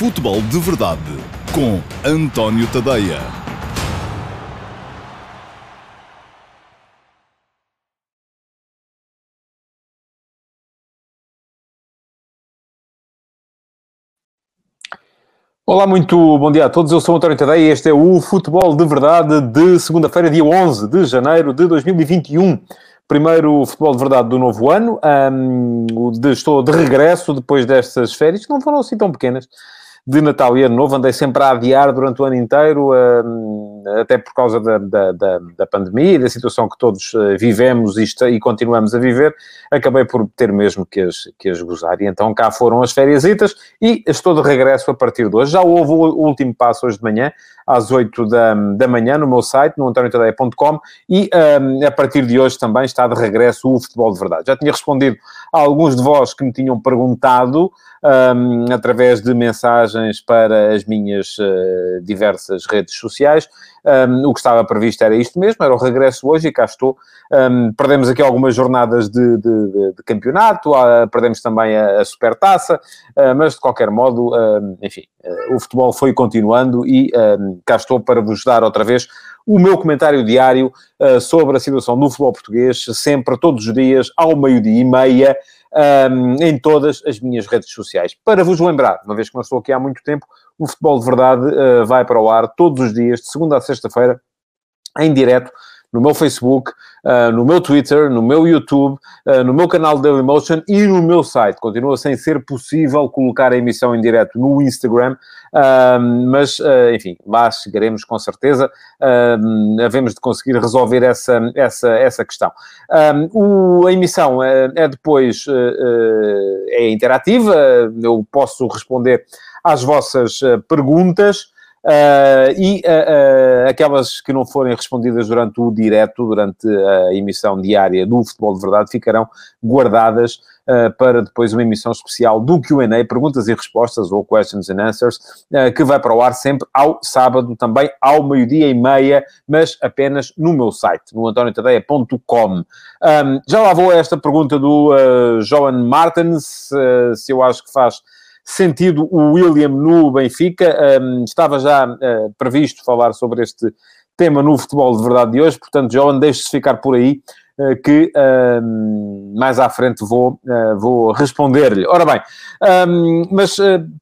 Futebol de Verdade com António Tadeia. Olá, muito bom dia a todos. Eu sou António Tadeia e este é o Futebol de Verdade de segunda-feira, dia 11 de janeiro de 2021 primeiro futebol de verdade do novo ano. Um, de, estou de regresso depois destas férias, que não foram assim tão pequenas, de Natal e Ano Novo. Andei sempre a adiar durante o ano inteiro, um, até por causa da, da, da, da, pandemia e da situação que todos uh, vivemos e, e, continuamos a viver. Acabei por ter mesmo que as, que as gozar. E então cá foram as férias e estou de regresso a partir de hoje. Já houve o último passo hoje de manhã às 8 da, da manhã no meu site, no antoniotadeia.com e um, a partir de hoje também está de regresso o Futebol de Verdade. Já tinha respondido a alguns de vós que me tinham perguntado um, através de mensagens para as minhas uh, diversas redes sociais. Um, o que estava previsto era isto mesmo, era o regresso hoje e cá estou. Um, perdemos aqui algumas jornadas de, de, de, de campeonato, uh, perdemos também a, a supertaça, uh, mas de qualquer modo, uh, enfim, o futebol foi continuando e cá estou para vos dar outra vez o meu comentário diário sobre a situação do futebol português, sempre, todos os dias, ao meio-dia e meia, em todas as minhas redes sociais. Para vos lembrar, uma vez que não estou aqui há muito tempo, o Futebol de Verdade uh, vai para o ar todos os dias, de segunda a sexta-feira, em direto, no meu Facebook, uh, no meu Twitter, no meu YouTube, uh, no meu canal Dailymotion e no meu site. Continua sem ser possível colocar a emissão em direto no Instagram, uh, mas, enfim, lá chegaremos com certeza. havemos de conseguir resolver essa, essa, essa questão. O, a emissão é, é depois é interativa, eu posso responder às vossas perguntas. Uh, e uh, uh, aquelas que não forem respondidas durante o direto, durante a emissão diária do Futebol de Verdade, ficarão guardadas para depois uma emissão especial do Q&A, perguntas e respostas, ou questions and answers, que vai para o ar sempre ao sábado, também ao meio-dia e meia, mas apenas no meu site, no antoniotadeia.com. Um, já lá vou a esta pergunta do Joan Martins, se eu acho que faz sentido o William no Benfica. Um, estava já uh, previsto falar sobre este tema no futebol de verdade de hoje, portanto, João, deixe-se ficar por aí. Uh, que um, mais à frente vou, uh, vou responder-lhe. Ora bem, um, mas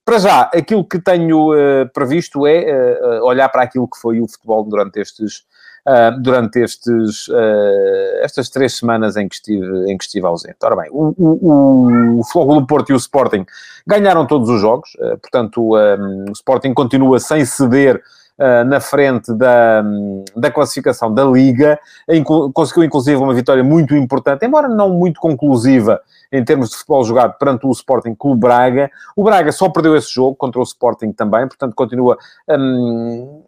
para já, aquilo que tenho previsto é olhar para aquilo que foi o futebol durante estes uh, durante estes, uh, estas três semanas em que, estive, em que estive ausente. Ora bem, o, o, o Flóculo Porto e o Sporting ganharam todos os jogos, uh, portanto, um, o Sporting continua sem ceder Uh, na frente da, da classificação da Liga, conseguiu inclusive uma vitória muito importante, embora não muito conclusiva em termos de futebol jogado perante o Sporting Clube Braga. O Braga só perdeu esse jogo contra o Sporting também, portanto continua um,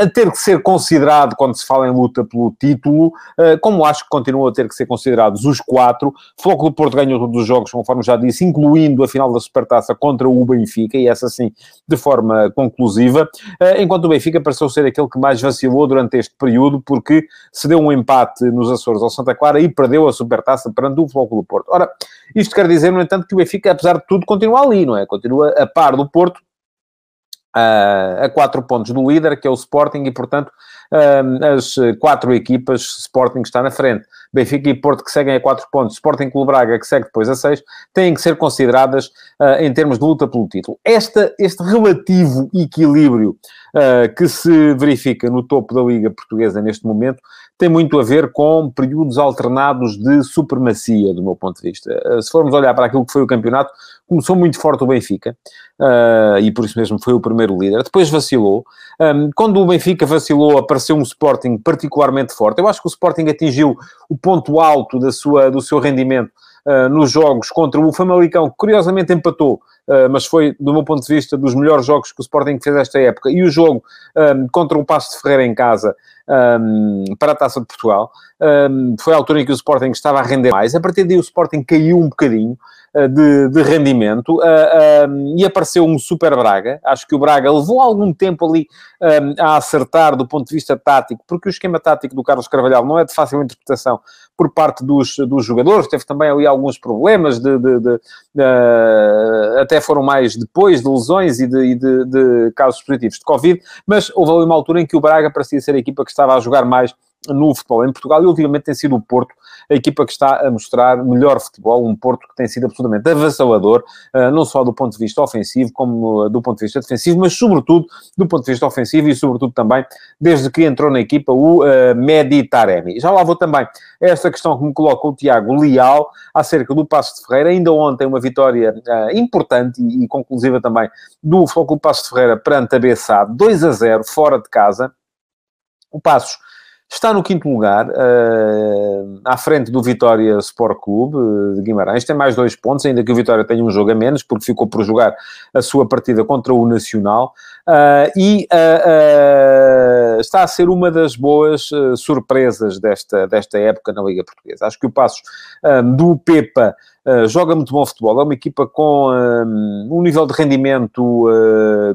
a, ter que ser considerado quando se fala em luta pelo título, uh, como acho que continuam a ter que ser considerados os quatro. Floco do Porto ganhou todos os jogos, conforme já disse, incluindo a final da Supertaça contra o Benfica, e essa sim de forma conclusiva, uh, enquanto o Benfica pareceu ser aquele que mais vacilou durante este período, porque se deu um empate nos Açores ao Santa Clara e perdeu a Supertaça perante o Floco do Porto. Ora, isto quer dizer, no entanto, que o Benfica, apesar de tudo, continua ali, não é? Continua a par do Porto, a quatro pontos do líder, que é o Sporting, e portanto as quatro equipas, Sporting está na frente, Benfica e Porto que seguem a quatro pontos, Sporting Clube Braga que segue depois a seis, têm que ser consideradas uh, em termos de luta pelo título. Esta, este relativo equilíbrio uh, que se verifica no topo da Liga Portuguesa neste momento tem muito a ver com períodos alternados de supremacia, do meu ponto de vista. Uh, se formos olhar para aquilo que foi o campeonato, começou muito forte o Benfica, e por isso mesmo foi o primeiro líder, depois vacilou. Um, quando o Benfica vacilou, apareceu um Sporting particularmente forte. Eu acho que o Sporting atingiu o ponto alto da sua, do seu rendimento uh, nos jogos contra o Famalicão, que curiosamente empatou, uh, mas foi, do meu ponto de vista, dos melhores jogos que o Sporting fez esta época. E o jogo um, contra o Passo de Ferreira em casa, um, para a Taça de Portugal, um, foi a altura em que o Sporting estava a render mais. A partir daí o Sporting caiu um bocadinho de, de, rendimento uh, e apareceu um Super Braga. Acho que o Braga levou algum tempo ali a acertar do ponto de vista tático, porque o esquema tático do Carlos Carvalhal não é de fácil interpretação por parte dos, dos jogadores, teve também ali alguns problemas, de, de, de, de até foram mais depois de lesões e, de, de casos positivos de Covid, mas houve ali uma altura em que o Braga parecia ser a equipa que estava a jogar mais no futebol em Portugal e ultimamente tem sido o Porto a equipa que está a mostrar melhor futebol, um Porto que tem sido absolutamente avassalador, eh, não só do ponto de vista ofensivo, como do ponto de vista defensivo, mas sobretudo do ponto de vista ofensivo e sobretudo também desde que entrou na equipa o uh, Medi Taremi. Já lá vou também esta questão que me coloca o Tiago Leal acerca do Passo de Ferreira, ainda ontem uma vitória importante e, conclusiva também do Futebol Passo de Ferreira perante a Bessade, 2 a 0, fora de casa. O Passos Está no quinto lugar, uh, à frente do Vitória Sport Clube de Guimarães. Tem mais dois pontos, ainda que o Vitória tenha um jogo a menos, porque ficou por jogar a sua partida contra o Nacional. Uh, e está a ser uma das boas surpresas desta, desta época na Liga Portuguesa. Acho que o passo do Pepa joga muito bom futebol, é uma equipa com um, um nível de rendimento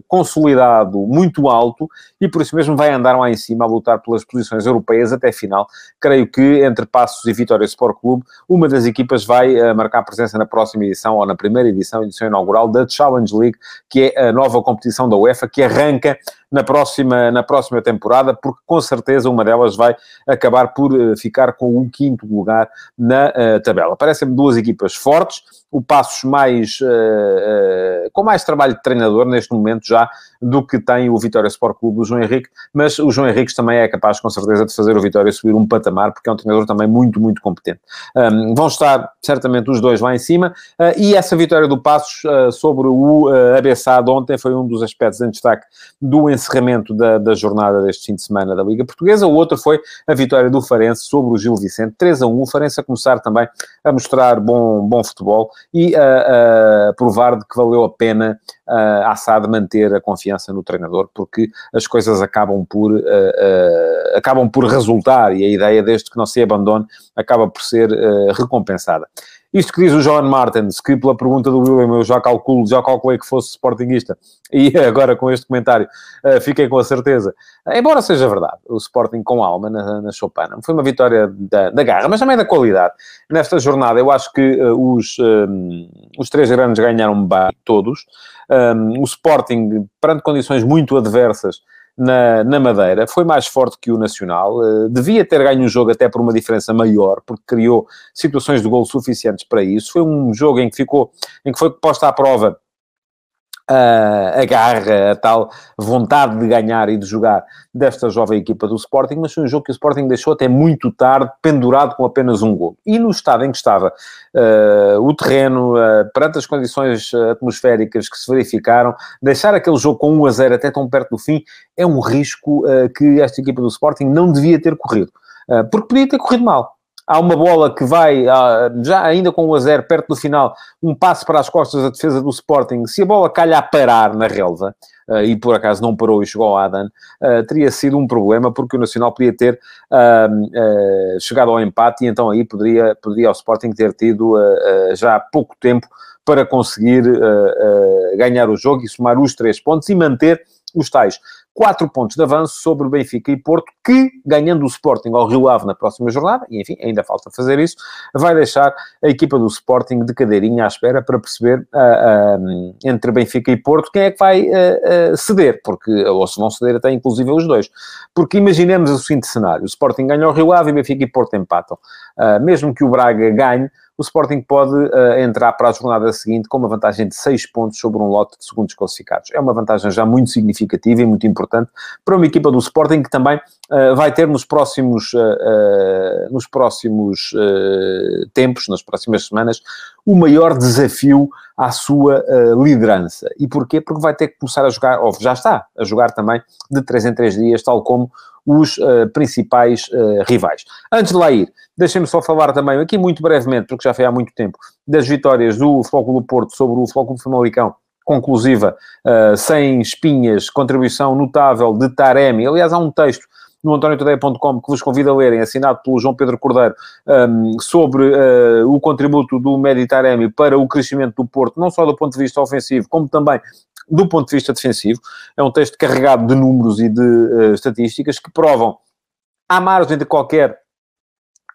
consolidado muito alto e por isso mesmo vai andar lá em cima a lutar pelas posições europeias até final. Creio que entre Passos e Vitória Sport Clube, uma das equipas vai uh, marcar presença na próxima edição ou na primeira edição, edição inaugural da Challenge League, que é a nova competição da UEFA que arranca na próxima, na próxima temporada, porque com certeza uma delas vai acabar por ficar com o quinto lugar na tabela. Parecem-me duas equipas fortes, o Passos mais, uh, uh, com mais trabalho de treinador neste momento já do que tem o Vitória Sport Clube do João Henrique, mas o João Henrique também é capaz com certeza de fazer o Vitória subir um patamar, porque é um treinador também muito, muito competente. Um, vão estar certamente os dois lá em cima, uh, e essa vitória do Passos sobre o uh, Abessado ontem foi um dos aspectos em destaque do encerramento da, da jornada deste fim de semana da Liga Portuguesa, o outro foi a vitória do Farense sobre o Gil Vicente, 3 a 1, o Farense a começar também a mostrar bom, bom futebol e a, a provar de que valeu a pena a Assad manter a confiança no treinador, porque as coisas acabam por, uh, uh, acabam por resultar e a ideia, desde que não se abandone, acaba por ser uh, recompensada. Isto que diz o John Martins, que pela pergunta do William eu já calculo, já calculei que fosse Sportingista, e agora com este comentário uh, fiquei com a certeza. Embora seja verdade, o Sporting com alma na, na Chopana, foi uma vitória da, da, garra, mas também da qualidade. Nesta jornada eu acho que uh, os, um, os três grandes ganharam bem, todos. Um, o Sporting, perante condições muito adversas, na, na Madeira, foi mais forte que o Nacional, uh, devia ter ganho o jogo até por uma diferença maior, porque criou situações de gol suficientes para isso. Foi um jogo em que ficou, em que foi posta à prova a garra, a tal vontade de ganhar e de jogar desta jovem equipa do Sporting, mas foi um jogo que o Sporting deixou até muito tarde, pendurado com apenas um gol. E no estado em que estava uh, o terreno, uh, perante as condições atmosféricas que se verificaram, deixar aquele jogo com 1 a 0 até tão perto do fim é um risco uh, que esta equipa do Sporting não devia ter corrido. porque podia ter corrido mal há uma bola que vai, já ainda com o a 0, perto do final, um passo para as costas da defesa do Sporting. Se a bola calha a parar na relva, uh, e por acaso não parou e chegou ao Adan, uh, teria sido um problema, porque o Nacional podia ter uh, chegado ao empate, e então aí poderia, poderia o Sporting ter tido já pouco tempo para conseguir ganhar o jogo e somar os três pontos e manter os tais quatro pontos de avanço sobre o Benfica e Porto, que, ganhando o Sporting ao Rio Ave na próxima jornada, e enfim, ainda falta fazer isso, vai deixar a equipa do Sporting de cadeirinha à espera para perceber uh, uh, entre Benfica e Porto quem é que vai uh, ceder, porque, ou se vão ceder até inclusive os dois. Porque imaginemos o seguinte cenário, o Sporting ganha o Rio Ave e Benfica e Porto empatam. mesmo que o Braga ganhe, o Sporting pode uh, entrar para a jornada seguinte com uma vantagem de 6 pontos sobre um lote de segundos classificados. É uma vantagem já muito significativa e muito importante para uma equipa do Sporting que também uh, vai ter nos próximos, uh, nos próximos tempos, nas próximas semanas, o maior desafio à sua liderança. E porquê? Porque vai ter que começar a jogar, ou já está a jogar também, de 3 em 3 dias, tal como os uh, principais uh, rivais. Antes de lá ir, deixem-me só falar também, aqui muito brevemente, porque já foi há muito tempo, das vitórias do do Porto sobre o do Famalicão, conclusiva, uh, sem espinhas, contribuição notável de Taremi. Aliás, há um texto no antoniotodeia.com que vos convido a lerem, assinado pelo João Pedro Cordeiro, um, sobre uh, o contributo do Medi Taremi para o crescimento do Porto, não só do ponto de vista ofensivo, como também do ponto de vista defensivo. É um texto carregado de números e de uh, estatísticas que provam, à margem de qualquer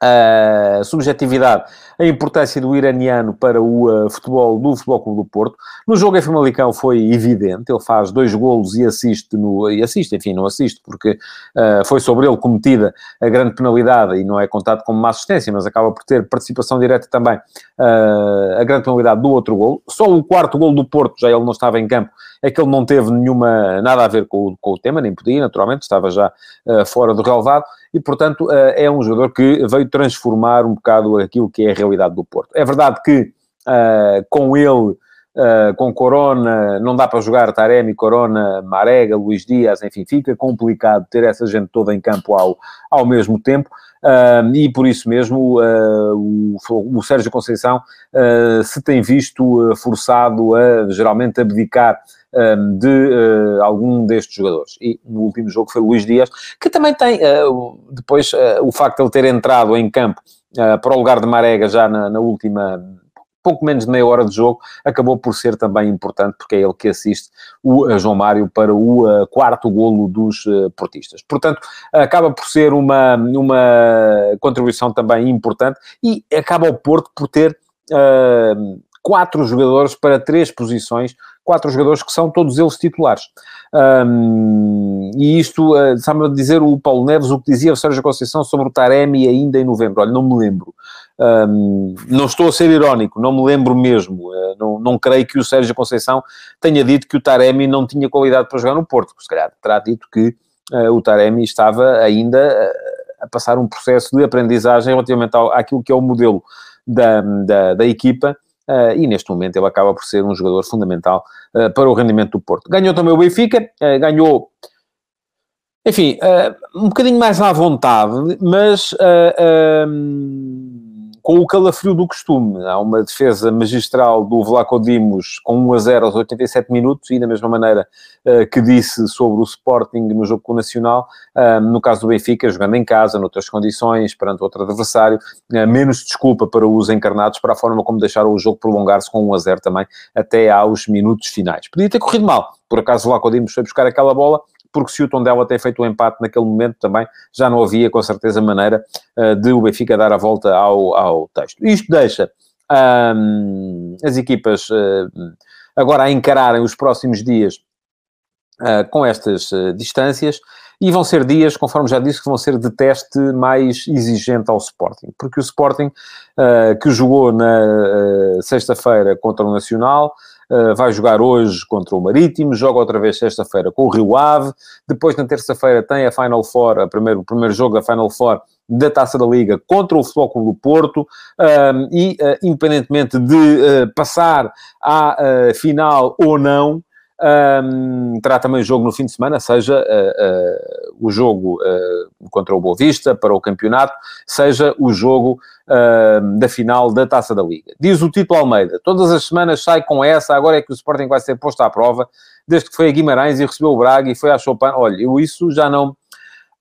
a subjetividade, a importância do iraniano para o uh, futebol do Futebol Clube do Porto. No jogo em Famalicão foi evidente, ele faz dois golos e assiste, no, e assiste, enfim, não assiste, porque uh, foi sobre ele cometida a grande penalidade e não é contado como uma assistência, mas acaba por ter participação direta também uh, a grande penalidade do outro golo. Só o quarto golo do Porto, já ele não estava em campo, é que ele não teve nenhuma, nada a ver com, com o tema, nem podia, naturalmente, estava já fora do relevado, e portanto é um jogador que veio transformar um bocado aquilo que é a realidade do Porto. É verdade que uh, com ele, uh, com Corona, não dá para jogar Taremi, Corona, Marega, Luís Dias, enfim, fica complicado ter essa gente toda em campo ao, ao mesmo tempo. Uh, e por isso mesmo o, o, Sérgio Conceição se tem visto forçado a geralmente abdicar de algum destes jogadores. E no último jogo foi o Luís Dias, que também tem, depois, o facto de ele ter entrado em campo uh, para o lugar de Marega já na, na, última pouco menos de meia hora de jogo, acabou por ser também importante, porque é ele que assiste o uh, João Mário para o uh, quarto golo dos uh, portistas. Portanto, acaba por ser uma, uma contribuição também importante e acaba o Porto por ter quatro jogadores para três posições, quatro jogadores que são todos eles titulares. Um, e isto, uh, sabe dizer o Paulo Neves o que dizia o Sérgio Conceição sobre o Taremi ainda em novembro. Olha, não me lembro. Um, não estou a ser irónico, não me lembro mesmo. Uh, não, não creio que o Sérgio Conceição tenha dito que o Taremi não tinha qualidade para jogar no Porto. Se calhar terá dito que uh, o Taremi estava ainda a passar um processo de aprendizagem relativamente ao, àquilo que é o modelo da, da, da equipa Uh, e neste momento ele acaba por ser um jogador fundamental uh, para o rendimento do Porto. Ganhou também o Benfica, uh, ganhou, enfim, um bocadinho mais à vontade, mas com o calafrio do costume. Há uma defesa magistral do Vlaco Dimos com 1 a 0 aos 87 minutos e da mesma maneira uh, que disse sobre o Sporting no jogo com o Nacional, uh, no caso do Benfica, jogando em casa, noutras condições, perante outro adversário, uh, menos desculpa para os encarnados, para a forma como deixaram o jogo prolongar-se com 1 a 0 também até aos minutos finais. Podia ter corrido mal, por acaso Vlaco Dimos foi buscar aquela bola, porque se o Tondela tem feito o um empate naquele momento também, já não havia com certeza maneira uh, de o Benfica dar a volta ao, ao texto. Isto deixa um, as equipas uh, agora a encararem os próximos dias uh, com estas distâncias e vão ser dias, conforme já disse, que vão ser de teste mais exigente ao Sporting, porque o Sporting, que jogou na sexta-feira contra o Nacional, uh, vai jogar hoje contra o Marítimo, joga outra vez sexta-feira com o Rio Ave, depois na terça-feira tem a Final Four, a primeiro, o primeiro jogo da Final Four da Taça da Liga contra o Futebol Clube do Porto e, independentemente de passar à final ou não, um, terá também jogo no fim de semana, seja uh, uh, o jogo uh, contra o Boa Vista para o campeonato, seja o jogo da final da Taça da Liga. Diz o Tito Almeida, todas as semanas sai com essa, agora é que o Sporting vai ser posto à prova, desde que foi a Guimarães e recebeu o Braga e foi à Chopin. Olha, eu isso já não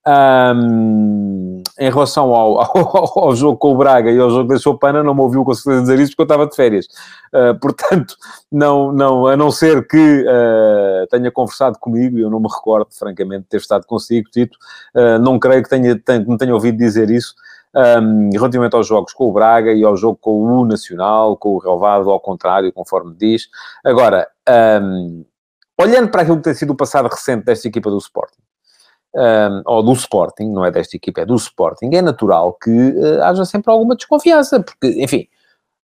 um, em relação ao, ao, ao, jogo com o Braga e ao jogo da Chopana, não me ouviu com certeza dizer isso porque eu estava de férias. Uh, portanto, não, não, a não ser que uh, tenha conversado comigo, e eu não me recordo, francamente, de ter estado consigo, Tito, uh, não creio que tenha, tenha, me tenha ouvido dizer isso. Um, relativamente aos jogos com o Braga e ao jogo com o Nacional, com o Relvado, ao contrário, conforme diz. Agora, um, olhando para aquilo que tem sido o passado recente desta equipa do Sporting, um, ou do Sporting, não é desta equipa, é do Sporting, é natural que uh, haja sempre alguma desconfiança, porque, enfim,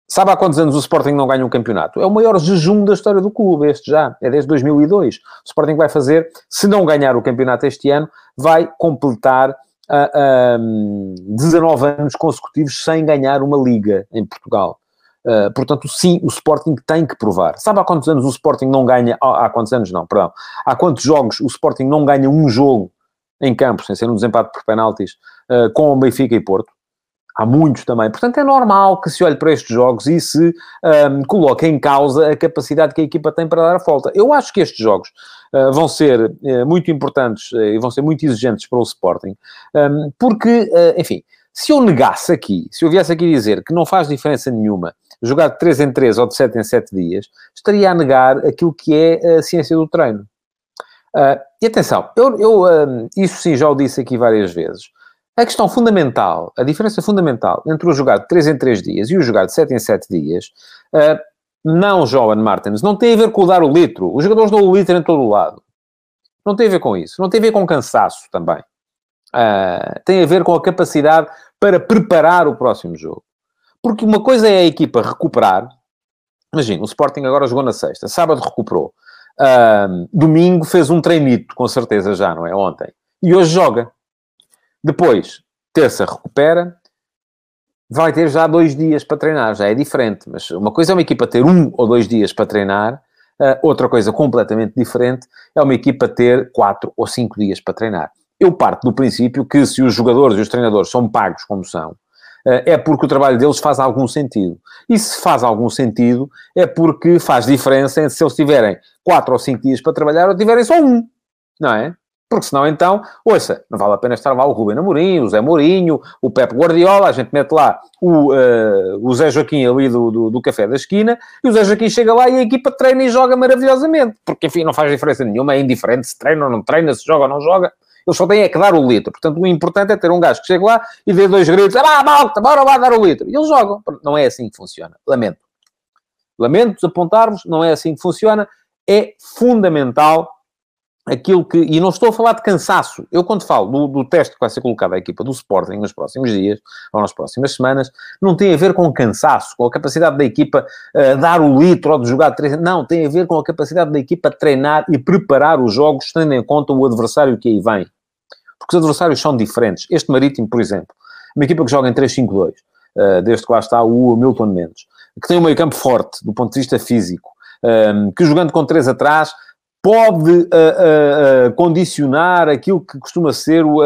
sabe há quantos anos o Sporting não ganha um campeonato? É o maior jejum da história do clube, este já, é desde 2002. O Sporting vai fazer, se não ganhar o campeonato este ano, vai completar uh, um, 19 anos consecutivos sem ganhar uma liga em Portugal. Uh, portanto, sim, o Sporting tem que provar. Sabe há quantos anos o Sporting não ganha? há quantos anos não, perdão. Há quantos jogos o Sporting não ganha um jogo em campo, sem ser um desempate por penaltis, uh, com o Benfica e Porto. Há muitos também. Portanto, é normal que se olhe para estes jogos e se um, ehm, coloque em causa a capacidade que a equipa tem para dar a volta. Eu acho que estes jogos uh, vão ser uh, muito importantes e vão ser muito exigentes para o Sporting, um, ehm, porque, enfim, se eu negasse aqui, se eu viesse aqui dizer que não faz diferença nenhuma jogar de 3 em 3 ou de 7 em 7 dias, estaria a negar aquilo que é a ciência do treino. Uh, e atenção, eu, eu isso sim já o disse aqui várias vezes. A questão fundamental, a diferença fundamental entre o jogar de 3 em 3 dias e o jogar de 7 em 7 dias, uh, não, Joan Martins, não tem a ver com o dar o litro. Os jogadores dão o litro em todo o lado. Não tem a ver com isso. Não tem a ver com cansaço também. Uh, tem a ver com a capacidade para preparar o próximo jogo. Porque uma coisa é a equipa recuperar. Imagina, o Sporting agora jogou na sexta, sábado recuperou. Uh, domingo fez um treinito, com certeza já, não é? Ontem. E hoje joga. Depois, terça recupera, vai ter já dois dias para treinar, já é diferente. Mas uma coisa é uma equipa ter um ou dois dias para treinar, uh, outra coisa completamente diferente é uma equipa ter quatro ou cinco dias para treinar. Eu parto do princípio que se os jogadores e os treinadores são pagos como são, é porque o trabalho deles faz algum sentido. E se faz algum sentido, é porque faz diferença entre se eles tiverem quatro ou cinco dias para trabalhar ou tiverem só um, não é? Porque senão, então, ouça, não vale a pena estar lá o Rubem Amorim, o Zé Mourinho, o Pepe Guardiola, a gente mete lá o, uh, o Zé Joaquim ali do, do, do, café da esquina, e o Zé Joaquim chega lá e a equipa treina e joga maravilhosamente. Porque, enfim, não faz diferença nenhuma, é indiferente se treina ou não treina, se joga ou não joga. Eles só têm é que dar o litro. Portanto, o importante é ter um gajo que chega lá e dê dois gritos, ah, malta, bora lá dar o litro. E eles jogam. Não é assim que funciona. Lamento. Lamento desapontarmos, não é assim que funciona. É fundamental aquilo que. E não estou a falar de cansaço. Eu, quando falo do, do teste que vai ser colocado à equipa do Sporting nos próximos dias ou nas próximas semanas, não tem a ver com cansaço, com a capacidade da equipa uh, dar o litro ou de jogar três. Não, tem a ver com a capacidade da equipa treinar e preparar os jogos, tendo em conta o adversário que aí vem. Porque os adversários são diferentes. Este Marítimo, por exemplo, uma equipa que joga em 3-5-2, uh, eh, desde que lá está o Milton Mendes, que tem um meio campo forte do ponto de vista físico, um, eh, que jogando com três atrás pode uh, uh, uh, condicionar aquilo que costuma ser o,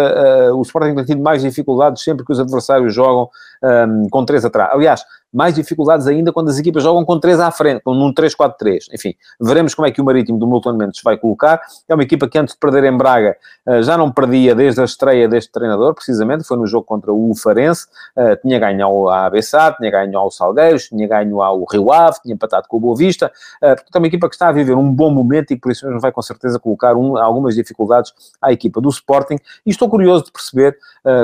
o Sporting tem tido mais dificuldades sempre que os adversários jogam um, com três atrás. Aliás, mais dificuldades ainda quando as equipas jogam com três à frente, com um 3-4-3. Enfim, veremos como é que o Marítimo do Milton Mendes vai colocar. É uma equipa que antes de perder em Braga eh, já não perdia desde a estreia deste treinador, precisamente, foi no jogo contra o Farense, eh, tinha ganho ao ABSA, tinha ganho ao Salgueiros, tinha ganho ao Rio Ave, tinha empatado com o Boa Vista. Eh, portanto, é uma equipa que está a viver um bom momento e por isso mesmo vai com certeza colocar um, algumas dificuldades à equipa do Sporting. E estou curioso de perceber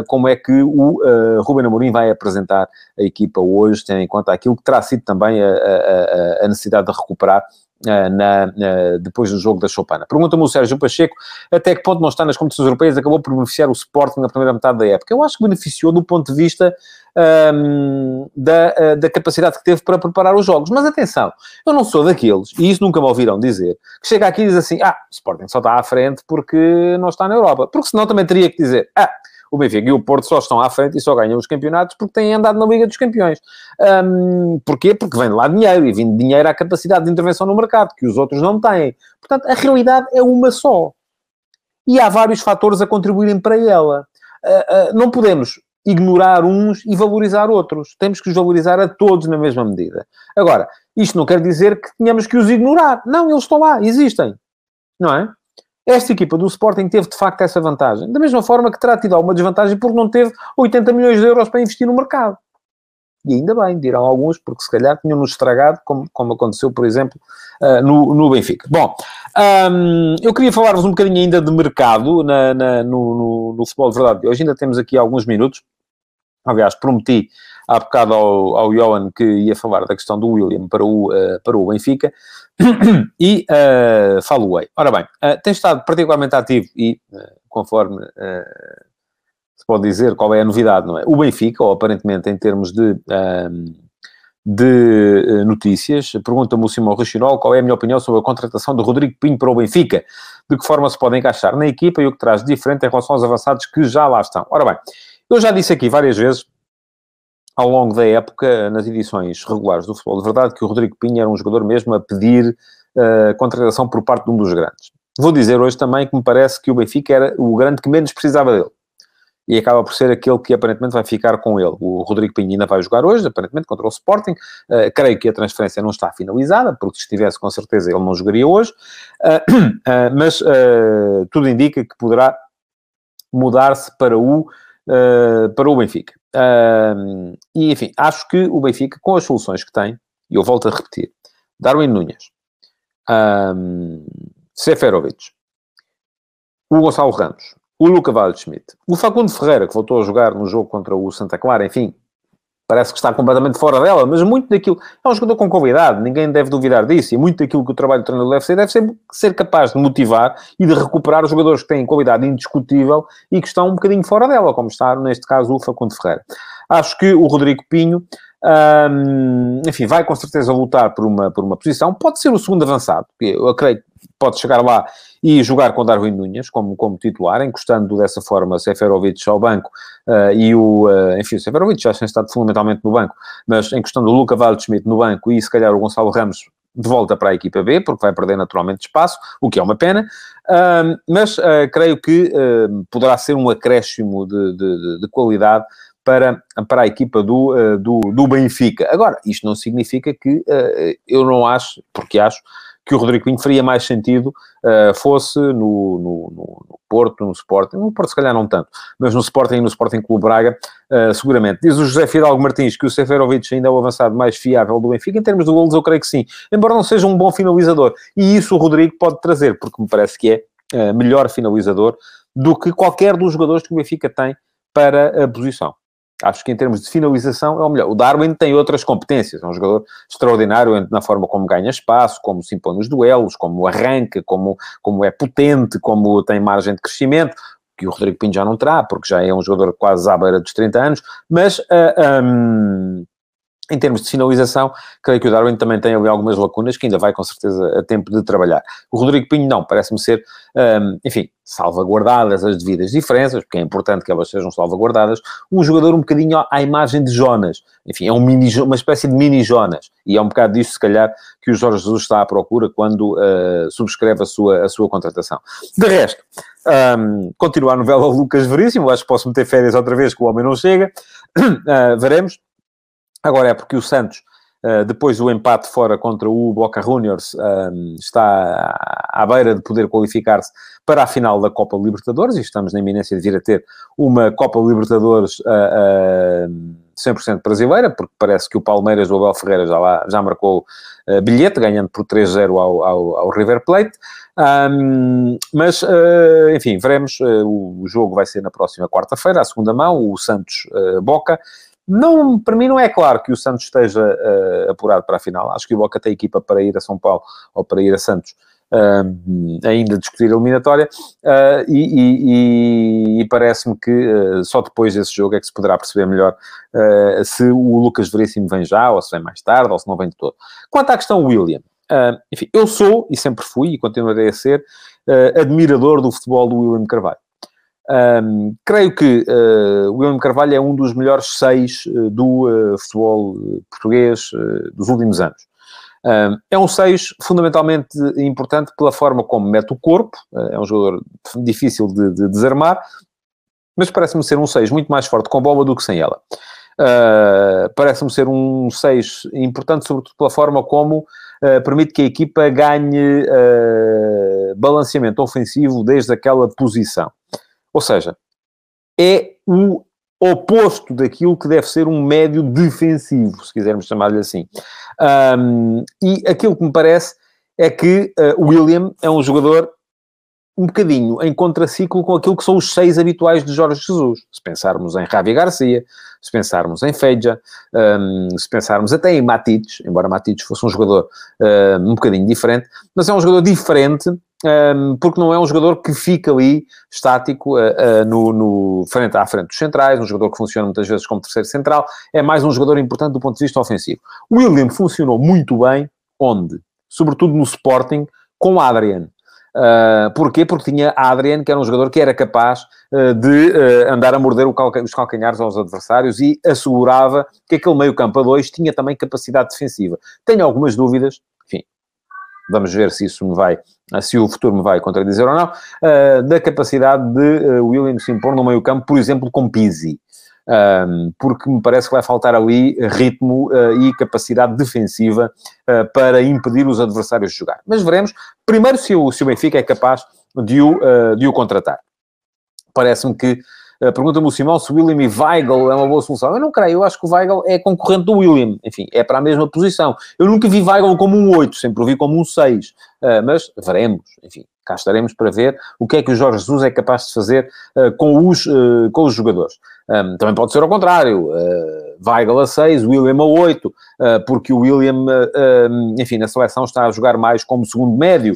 como é que o Ruben Amorim vai apresentar a equipa hoje, tendo em conta aquilo que terá sido também a, a, a necessidade de recuperar eh, na, na, depois do jogo da Chopana. Pergunta-me o Sérgio Pacheco até que ponto não está nas competições europeias acabou por beneficiar o Sporting na primeira metade da época. Eu acho que beneficiou do ponto de vista um, da, eh, da capacidade que teve para preparar os jogos. Mas atenção, eu não sou daqueles, e isso nunca me ouviram dizer, que chega aqui e diz assim, ah, o Sporting só está à frente porque não está na Europa. Porque senão também teria que dizer, ah, o Benfica e o Porto só estão à frente e só ganham os campeonatos porque têm andado na Liga dos Campeões. Um, porquê? Porque vem de lá dinheiro e vindo dinheiro à capacidade de intervenção no mercado, que os outros não têm. Portanto, a realidade é uma só. E há vários fatores a contribuírem para ela. Uh, uh, não podemos ignorar uns e valorizar outros. Temos que os valorizar a todos na mesma medida. Agora, isto não quer dizer que tenhamos que os ignorar. Não, eles estão lá, existem. Não é? Esta equipa do Sporting teve de facto essa vantagem. Da mesma forma que terá tido alguma desvantagem porque não teve 80 milhões de euros para investir no mercado. E ainda bem, dirão alguns, porque se calhar tinham-nos estragado, como, como aconteceu, por exemplo, uh, no, no Benfica. Bom, um, eu queria falar-vos um bocadinho ainda de mercado na, na, no, no, no futebol de verdade de hoje. Ainda temos aqui alguns minutos. Aliás, prometi há bocado ao, ao Johan que ia falar da questão do William para o, uh, para o Benfica e uh, falo-ei. Ora bem, uh, tem estado particularmente ativo e, uh, conforme se pode dizer qual é a novidade, não é? O Benfica, ou aparentemente em termos de, de notícias, pergunta-me o Simão Rachinol qual é a minha opinião sobre a contratação de Rodrigo Pinho para o Benfica, de que forma se pode encaixar na equipa e o que traz de diferente em relação aos avançados que já lá estão. Ora bem, eu já disse aqui várias vezes ao longo da época, nas edições regulares do futebol de verdade, que o Rodrigo Pinho era um jogador mesmo a pedir uh, contratação por parte de um dos grandes. Vou dizer hoje também que me parece que o Benfica era o grande que menos precisava dele. E acaba por ser aquele que aparentemente vai ficar com ele. O Rodrigo Pinho ainda vai jogar hoje, aparentemente, contra o Sporting. Uh, creio que a transferência não está finalizada, porque se estivesse, com certeza, ele não jogaria hoje. Uh, mas tudo indica que poderá mudar-se para o, para o Benfica. E, enfim, acho que o Benfica, com as soluções que tem, e eu volto a repetir, Darwin Nunes, um, Seferovic, o Gonçalo Ramos, o Luca Waldschmidt, o Facundo Ferreira, que voltou a jogar no jogo contra o Santa Clara, enfim, parece que está completamente fora dela, mas muito daquilo. É um jogador com qualidade, ninguém deve duvidar disso, e muito daquilo que o trabalho do treinador deve ser, deve ser, ser capaz de motivar e de recuperar os jogadores que têm qualidade indiscutível e que estão um bocadinho fora dela, como está, neste caso, o Facundo Ferreira. Acho que o Rodrigo Pinho. Um, enfim, vai com certeza lutar por uma, por uma posição. Pode ser o segundo avançado, eu acredito pode chegar lá e jogar com Darwin Nunes como, como titular, encostando dessa forma Seferovic ao banco uh, e o, uh, enfim, o Seferovic já tem estado fundamentalmente no banco, mas encostando o Luca Waldschmidt no banco e se calhar o Gonçalo Ramos de volta para a equipa B, porque vai perder naturalmente espaço, o que é uma pena, uh, mas uh, creio que poderá ser um acréscimo de, de, de, qualidade para, para a equipa do, do, do Benfica. Agora, isto não significa que eu não acho, porque acho que o Rodrigo Pinho faria mais sentido uh, fosse no, no, no, Porto, no Sporting, no Porto se calhar não tanto, mas no Sporting e no Sporting Clube Braga, uh, seguramente. Diz o José Fidalgo Martins que o Seferovic ainda é o avançado mais fiável do Benfica, em termos de golos eu creio que sim, embora não seja um bom finalizador, e isso o Rodrigo pode trazer, porque me parece que é uh, melhor finalizador do que qualquer dos jogadores que o Benfica tem para a posição. Acho que em termos de finalização é o melhor. O Darwin tem outras competências, é um jogador extraordinário na forma como ganha espaço, como se impõe nos duelos, como arranca, como, como é potente, como tem margem de crescimento, que o Rodrigo Pinto já não terá, porque já é um jogador quase à beira dos 30 anos, mas uh, ah, um, em termos de finalização, creio que o Darwin também tem ali algumas lacunas que ainda vai com certeza a tempo de trabalhar. O Rodrigo Pinho não, parece-me ser, um, enfim, salvaguardadas as devidas diferenças, porque é importante que elas sejam salvaguardadas, um jogador um bocadinho à imagem de Jonas. Enfim, é um mini, uma espécie de mini Jonas. E é um bocado disso, se calhar, que o Jorge Jesus está à procura quando uh, subscreve a sua, a sua contratação. De resto, um, continua a novela Lucas Veríssimo, acho que posso meter férias outra vez que o homem não chega. Uh, veremos. Agora é porque o Santos, eh, depois do empate fora contra o Boca Juniors, ehm, está à beira de poder qualificar-se para a final da Copa Libertadores e estamos na iminência de vir a ter uma Copa Libertadores 100% eh, brasileira, porque parece que o Palmeiras do Abel Ferreira já, lá, já marcou uh, bilhete, ganhando por 3-0 ao, ao, ao, River Plate. Um, mas, uh, enfim, veremos. Uh, o jogo vai ser na próxima quarta-feira, à segunda mão, o Santos-Boca. Não, para mim não é claro que o Santos esteja uh, apurado para a final. Acho que o Boca tem equipa para ir a São Paulo ou para ir a Santos. Uh, ainda discutir a eliminatória uh, e, e, e parece-me que uh, só depois desse jogo é que se poderá perceber melhor se o Lucas Veríssimo vem já, ou se vem mais tarde, ou se não vem de todo. Quanto à questão William, enfim, eu sou, e sempre fui, e continuarei a ser, admirador do futebol do William Carvalho. Um, creio que uh, William Carvalho é um dos melhores seis uh, do uh, futebol português dos últimos anos. Um, é um seis fundamentalmente importante pela forma como mete o corpo, é um jogador difícil de, de desarmar, mas parece-me ser um seis muito mais forte com bola do que sem ela. parece-me ser um seis importante, sobretudo pela forma como permite que a equipa ganhe balanceamento ofensivo desde aquela posição. Ou seja, é o oposto daquilo que deve ser um médio defensivo, se quisermos chamar-lhe assim. Um, e aquilo que me parece é que uh, William é um jogador um bocadinho em contraciclo com aquilo que são os seis habituais de Jorge Jesus. Se pensarmos em Javi Garcia, se pensarmos em Feija, um, se pensarmos até em Matites, embora Matites fosse um jogador uh, um bocadinho diferente, mas é um jogador diferente um, porque não é um jogador que fica ali estático uh, uh, no, no, frente, à frente dos centrais, um jogador que funciona muitas vezes como terceiro central, é mais um jogador importante do ponto de vista ofensivo. O William funcionou muito bem, onde? Sobretudo no Sporting, com Adrian. Uh, porquê? Porque tinha Adrian, que era um jogador que era capaz uh, de uh, andar a morder calca os calcanhares aos adversários e assegurava que aquele meio campo a dois tinha também capacidade defensiva. Tenho algumas dúvidas, vamos ver se isso me vai, se o futuro me vai contradizer ou não, da capacidade de William se impor no meio campo, por exemplo, com Pizzi um, porque me parece que vai faltar ali ritmo uh, e capacidade defensiva uh, para impedir os adversários de jogar. Mas veremos, primeiro, se o, se o Benfica é capaz de o, uh, de o contratar. Parece-me que Pergunta-me o Simão se William e Weigl é uma boa solução. Eu não creio, eu acho que o Weigl é concorrente do William. Enfim, é para a mesma posição. Eu nunca vi Weigl como um 8, sempre o vi como um 6. Uh, mas veremos, enfim cá estaremos para ver o que é que o Jorge Jesus é capaz de fazer uh, com, os, uh, com os jogadores. Também pode ser ao contrário, Weigl a 6, William a 8, uh, porque o William, enfim, na seleção está a jogar mais como segundo médio,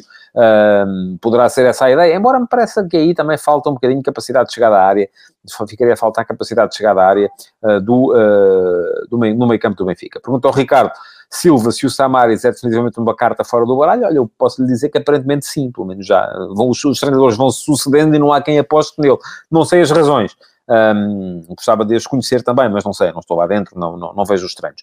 poderá ser essa a ideia, embora me pareça que aí também falta um bocadinho de capacidade de chegada à área, ficaria a faltar capacidade de chegada à área do, do meio, no meio campo do Benfica. Pergunta ao Ricardo, Silva, se o Samaris é definitivamente uma carta fora do baralho, olha, eu posso lhe dizer que aparentemente sim, pelo menos já vão, os, os treinadores vão sucedendo e não há quem aposte nele. Não sei as razões. Um, gostava de as conhecer também, mas não sei, não estou lá dentro, não, não, não vejo os treinos.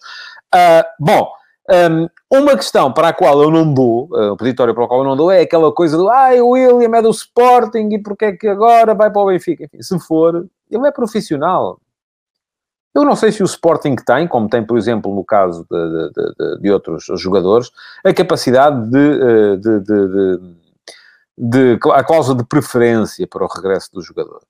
Uh, bom, um, uma questão para a qual eu não dou, uh, o peditório para o qual eu não dou, é aquela coisa do ah, o William é do Sporting e porque é que agora vai para o Benfica? Enfim, se for, ele é profissional. Eu não sei se o Sporting tem, como tem, por exemplo, no caso de, de, de, de outros jogadores, a capacidade de, de, de, a cláusula de preferência para o regresso do jogador.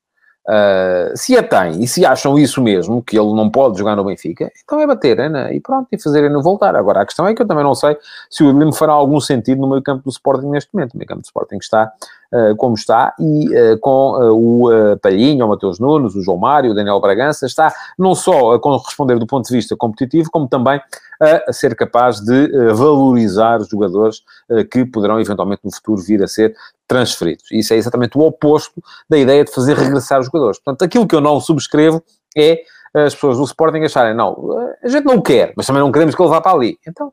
Uh, se a tem e se acham isso mesmo, que ele não pode jogar no Benfica, então é bater né? e pronto, e fazerem-no voltar. Agora, a questão é que eu também não sei se o William fará algum sentido no meio campo do Sporting neste momento. O meio campo do Sporting está como está e uh, com o Palhinho, o Mateus Nunes, o João Mário, o Daniel Bragança, está não só a corresponder do ponto de vista competitivo, como também a ser capaz de valorizar os jogadores que poderão eventualmente no futuro vir a ser transferidos. Isso é exatamente o oposto da ideia de fazer regressar os jogadores. Portanto, aquilo que eu não subscrevo é as pessoas do Sporting acharem, não, a gente não quer, mas também não queremos que ele vá para ali. Então,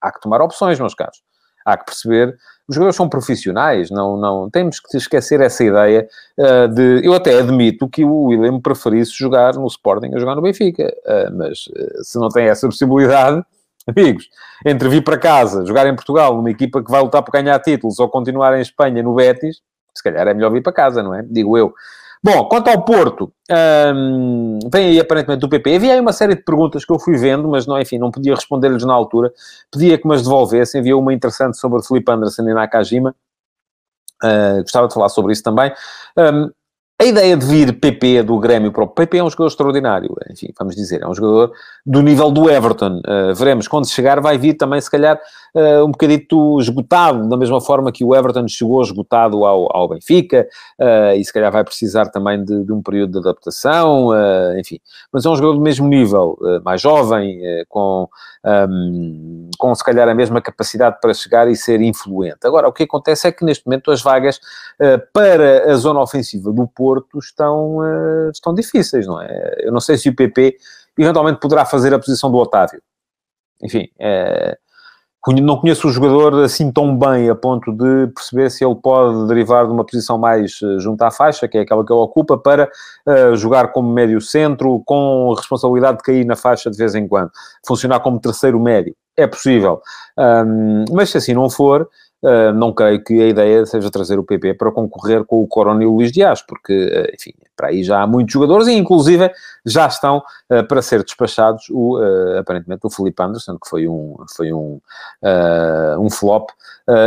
há que tomar opções, meus caros. Há que perceber, os jogadores são profissionais, não, não, temos que esquecer essa ideia uh, de, eu até admito que o William preferisse jogar no Sporting a jogar no Benfica, uh, mas uh, se não tem essa possibilidade, Amigos, entre vir para casa, jogar em Portugal, numa equipa que vai lutar por ganhar títulos, ou continuar em Espanha, no Betis, se calhar é melhor vir para casa, não é? Digo eu. Bom, quanto ao Porto, hum, vem aí aparentemente do PP. Havia aí uma série de perguntas que eu fui vendo, mas não, enfim, não podia responder-lhes na altura. Pedia que me as devolvessem. Havia uma interessante sobre Felipe Anderson e Nakajima. Uh, gostava de falar sobre isso também. Um, a ideia de vir PP do Grêmio para o PP é um jogador extraordinário, enfim, vamos dizer, é um jogador do nível do Everton. Uh, veremos, quando chegar vai vir também, se calhar, uh, um bocadito esgotado, da mesma forma que o Everton chegou esgotado ao, ao Benfica, uh, e se calhar vai precisar também de, de um período de adaptação, enfim. Mas é um jogador do mesmo nível, mais jovem, com, um, com se calhar a mesma capacidade para chegar e ser influente. Agora, o que acontece é que neste momento as vagas para a zona ofensiva do Porto Porto estão, uh, estão difíceis, não é? Eu não sei se o PP eventualmente poderá fazer a posição do Otávio. Enfim, é, não conheço o jogador assim tão bem a ponto de perceber se ele pode derivar de uma posição mais eh, junto à faixa, que é aquela que ele ocupa, para uh, jogar como médio centro, com responsabilidade de cair na faixa de vez em quando. Funcionar como terceiro médio. É possível. Um, mas se assim não for, Uh, não creio que a ideia seja trazer o PP para concorrer com o Corona o Luís Dias, porque, uh, enfim, para aí já há muitos jogadores e, inclusive, já estão uh, para ser despachados o, aparentemente, o Felipe Anderson, que foi um, foi um, um flop,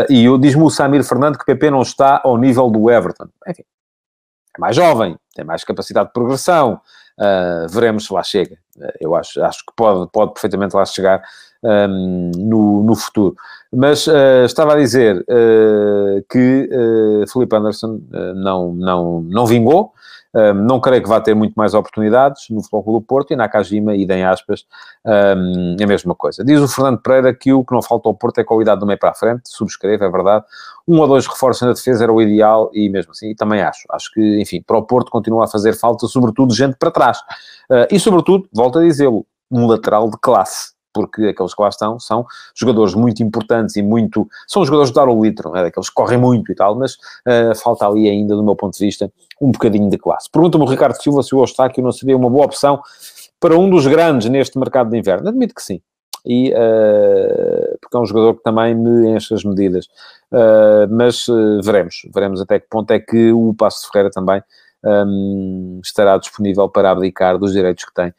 e diz-me o Samir Fernando que o PP não está ao nível do Everton. Enfim, é mais jovem, tem mais capacidade de progressão, veremos se lá chega. eu acho, acho que pode, pode perfeitamente lá chegar um, no, no futuro. Mas uh, estava a dizer uh, que uh, Felipe Anderson não, não, não vingou, não creio que vá ter muito mais oportunidades no Futebol do Porto e na Kajima, e em aspas, um, a mesma coisa. Diz o Fernando Pereira que o que não falta ao Porto é qualidade do meio para a frente, subscreve, é verdade. Um ou dois reforços na defesa era o ideal e mesmo assim, e também acho. Acho que, enfim, para o Porto continua a fazer falta, sobretudo, gente para trás. e, sobretudo, volto a dizê-lo, um lateral de classe porque aqueles que lá estão são jogadores muito importantes e muito. São jogadores de dar o litro, é? daqueles que correm muito e tal, mas uh, falta ali ainda, do meu ponto de vista, um bocadinho de classe. Pergunta-me o Ricardo Silva se o Eustáquio não seria uma boa opção para um dos grandes neste mercado de inverno. Admito que sim. E, uh, porque é um jogador que também me enche as medidas. Uh, mas veremos, veremos até que ponto é que o Passo Ferreira também um, estará disponível para abdicar dos direitos que tem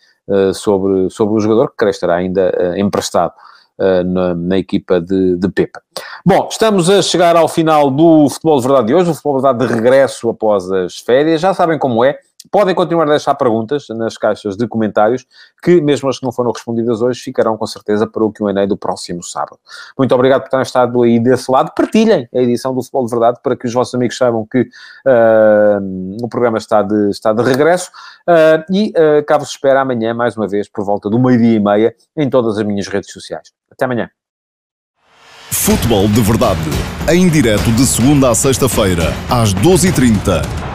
sobre, sobre o jogador, que creio estará ainda uh, emprestado. Uh, na, na, equipa de, de Pepa. Bom, estamos a chegar ao final do Futebol de Verdade de hoje, o Futebol de Verdade de regresso após as férias. Já sabem como é, podem continuar a deixar perguntas nas caixas de comentários, que mesmo as que não foram respondidas hoje, ficarão com certeza para o Q&A do próximo sábado. Muito obrigado por terem estado aí desse lado. Partilhem a edição do Futebol de Verdade para que os vossos amigos saibam que uh, o programa está de, está de regresso. Uh, e uh, cá vos espero amanhã, mais uma vez, por volta do meio-dia e meia, em todas as minhas redes sociais. Até amanhã. Futebol de Verdade, em direto de segunda a sexta-feira, às 12h30